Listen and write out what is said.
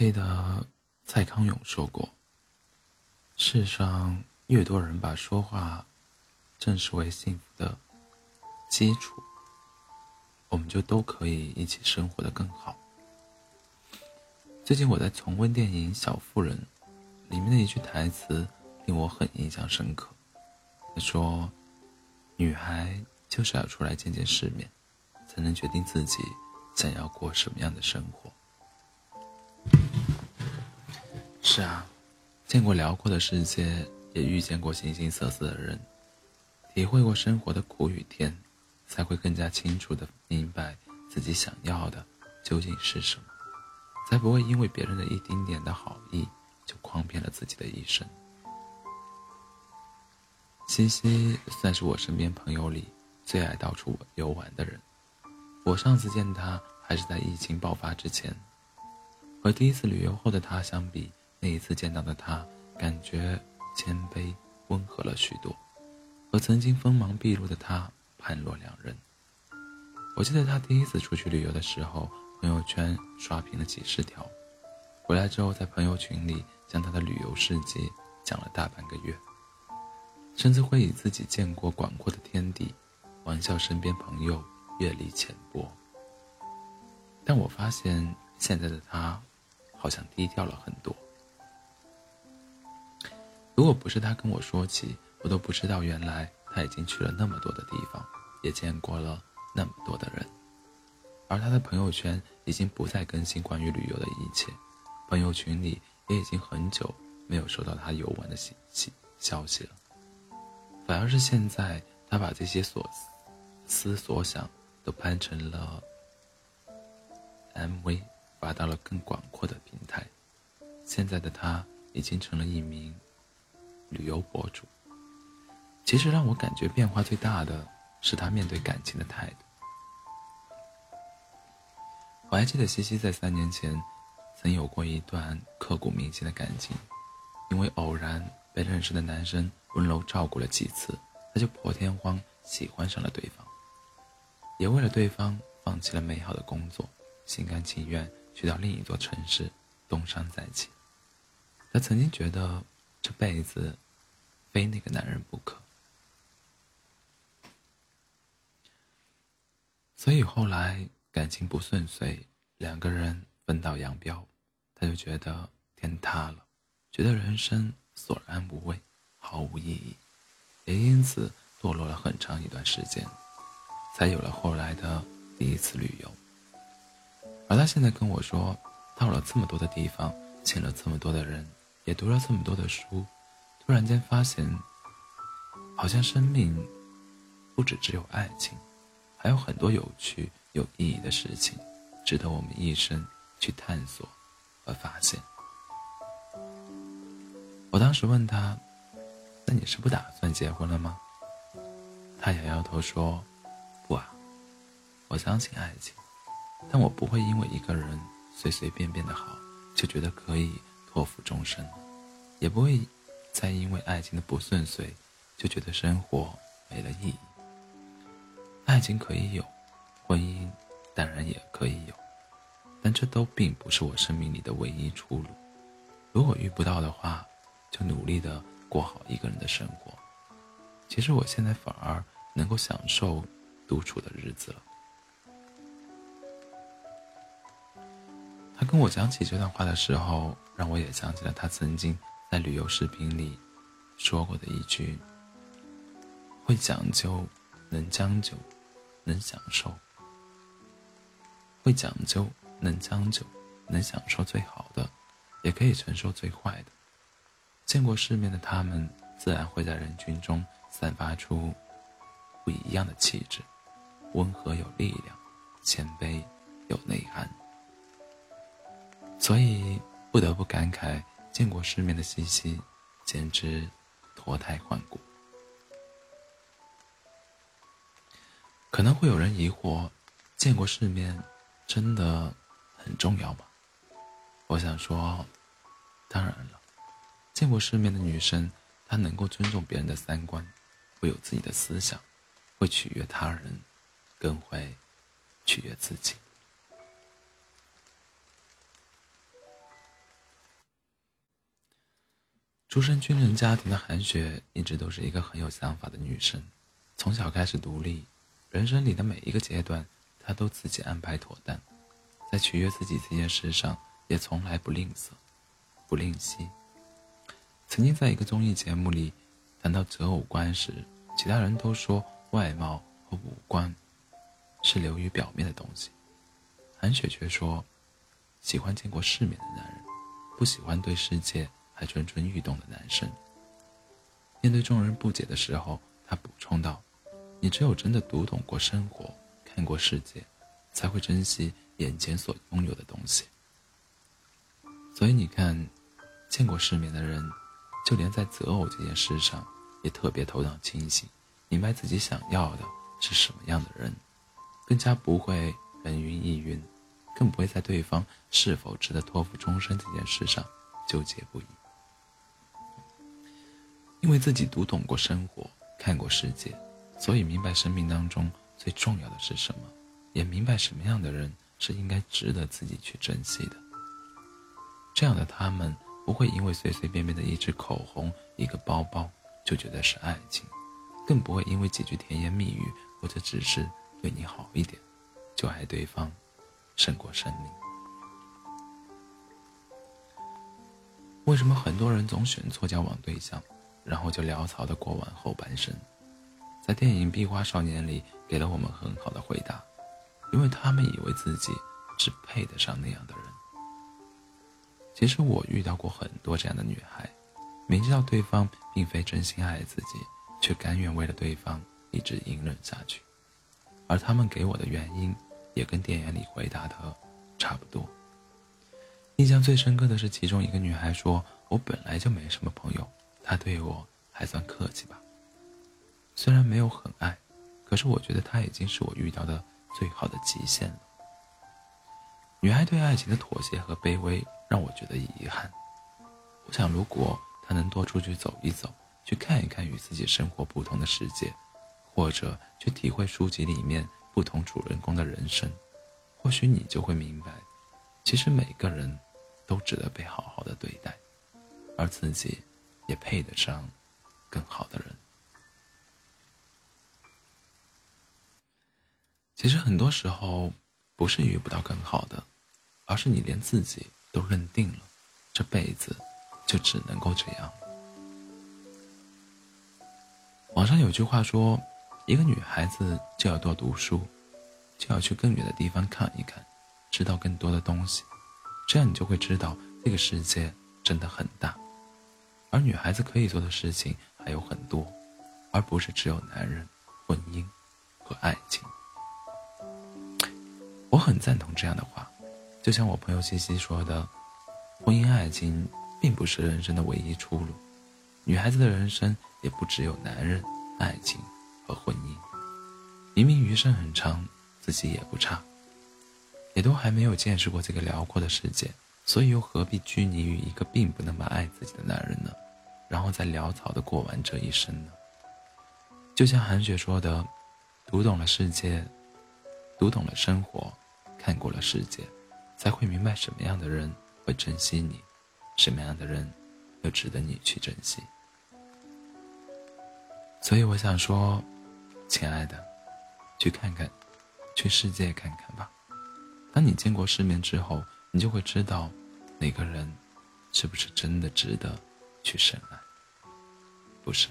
记得蔡康永说过：“世上越多人把说话正视为幸福的基础，我们就都可以一起生活的更好。”最近我在重温电影《小妇人》，里面的一句台词令我很印象深刻。他说：“女孩就是要出来见见世面，才能决定自己想要过什么样的生活。”是啊，见过辽阔的世界，也遇见过形形色色的人，体会过生活的苦与甜，才会更加清楚的明白自己想要的究竟是什么，才不会因为别人的一丁点的好意就诓骗了自己的一生。西西算是我身边朋友里最爱到处游玩的人，我上次见他还是在疫情爆发之前，和第一次旅游后的他相比。那一次见到的他，感觉谦卑温和了许多，和曾经锋芒毕露的他判若两人。我记得他第一次出去旅游的时候，朋友圈刷屏了几十条，回来之后在朋友群里将他的旅游事迹讲了大半个月，甚至会以自己见过广阔的天地，玩笑身边朋友阅历浅薄。但我发现现在的他，好像低调了很多。如果不是他跟我说起，我都不知道原来他已经去了那么多的地方，也见过了那么多的人。而他的朋友圈已经不再更新关于旅游的一切，朋友群里也已经很久没有收到他游玩的信息消息了。反而是现在，他把这些所思所想都拍成了 MV，发到了更广阔的平台。现在的他已经成了一名。旅游博主，其实让我感觉变化最大的是他面对感情的态度。我还记得西西在三年前曾有过一段刻骨铭心的感情，因为偶然被认识的男生温柔照顾了几次，他就破天荒喜欢上了对方，也为了对方放弃了美好的工作，心甘情愿去到另一座城市东山再起。他曾经觉得。这辈子，非那个男人不可。所以后来感情不顺遂，两个人分道扬镳，他就觉得天塌了，觉得人生索然无味，毫无意义，也因此堕落了很长一段时间，才有了后来的第一次旅游。而他现在跟我说，到了这么多的地方，见了这么多的人。也读了这么多的书，突然间发现，好像生命不只只有爱情，还有很多有趣、有意义的事情，值得我们一生去探索和发现。我当时问他：“那你是不打算结婚了吗？”他摇摇头说：“不啊，我相信爱情，但我不会因为一个人随随便便的好，就觉得可以托付终身。”也不会再因为爱情的不顺遂，就觉得生活没了意义。爱情可以有，婚姻当然也可以有，但这都并不是我生命里的唯一出路。如果遇不到的话，就努力的过好一个人的生活。其实我现在反而能够享受独处的日子了。他跟我讲起这段话的时候，让我也想起了他曾经。在旅游视频里说过的一句：“会讲究，能将就，能享受；会讲究，能将就，能享受最好的，也可以承受最坏的。见过世面的他们，自然会在人群中散发出不一样的气质，温和有力量，谦卑。所以不得不感慨。”见过世面的西西，简直脱胎换骨。可能会有人疑惑：见过世面真的很重要吗？我想说，当然了。见过世面的女生，她能够尊重别人的三观，会有自己的思想，会取悦他人，更会取悦自己。出身军人家庭的韩雪一直都是一个很有想法的女生，从小开始独立，人生里的每一个阶段，她都自己安排妥当，在取悦自己这件事上也从来不吝啬，不吝惜。曾经在一个综艺节目里谈到择偶观时，其他人都说外貌和五官是流于表面的东西，韩雪却说。喜欢见过世面的男人，不喜欢对世界还蠢蠢欲动的男生。面对众人不解的时候，他补充道：“你只有真的读懂过生活，看过世界，才会珍惜眼前所拥有的东西。所以你看，见过世面的人，就连在择偶这件事上也特别头脑清醒，明白自己想要的是什么样的人，更加不会人云亦云。”更不会在对方是否值得托付终身这件事上纠结不已，因为自己读懂过生活，看过世界，所以明白生命当中最重要的是什么，也明白什么样的人是应该值得自己去珍惜的。这样的他们不会因为随随便便的一支口红、一个包包就觉得是爱情，更不会因为几句甜言蜜语或者只是对你好一点就爱对方。胜过生命。为什么很多人总选错交往对象，然后就潦草的过完后半生？在电影《壁花少年》里，给了我们很好的回答：因为他们以为自己是配得上那样的人。其实我遇到过很多这样的女孩，明知道对方并非真心爱自己，却甘愿为了对方一直隐忍下去，而他们给我的原因。也跟电影里回答的差不多。印象最深刻的是，其中一个女孩说：“我本来就没什么朋友，他对我还算客气吧。虽然没有很爱，可是我觉得他已经是我遇到的最好的极限了。”女孩对爱情的妥协和卑微让我觉得遗憾。我想，如果她能多出去走一走，去看一看与自己生活不同的世界，或者去体会书籍里面。不同主人公的人生，或许你就会明白，其实每个人都值得被好好的对待，而自己也配得上更好的人。其实很多时候不是遇不到更好的，而是你连自己都认定了，这辈子就只能够这样。网上有句话说。一个女孩子就要多读书，就要去更远的地方看一看，知道更多的东西，这样你就会知道这个世界真的很大。而女孩子可以做的事情还有很多，而不是只有男人、婚姻和爱情。我很赞同这样的话，就像我朋友西西说的，婚姻爱情并不是人生的唯一出路，女孩子的人生也不只有男人、爱情。和婚姻，明明余生很长，自己也不差，也都还没有见识过这个辽阔的世界，所以又何必拘泥于一个并不那么爱自己的男人呢？然后再潦草的过完这一生呢？就像韩雪说的：“读懂了世界，读懂了生活，看过了世界，才会明白什么样的人会珍惜你，什么样的人又值得你去珍惜。”所以我想说。亲爱的，去看看，去世界看看吧。当你见过世面之后，你就会知道，那个人，是不是真的值得去深爱，不是？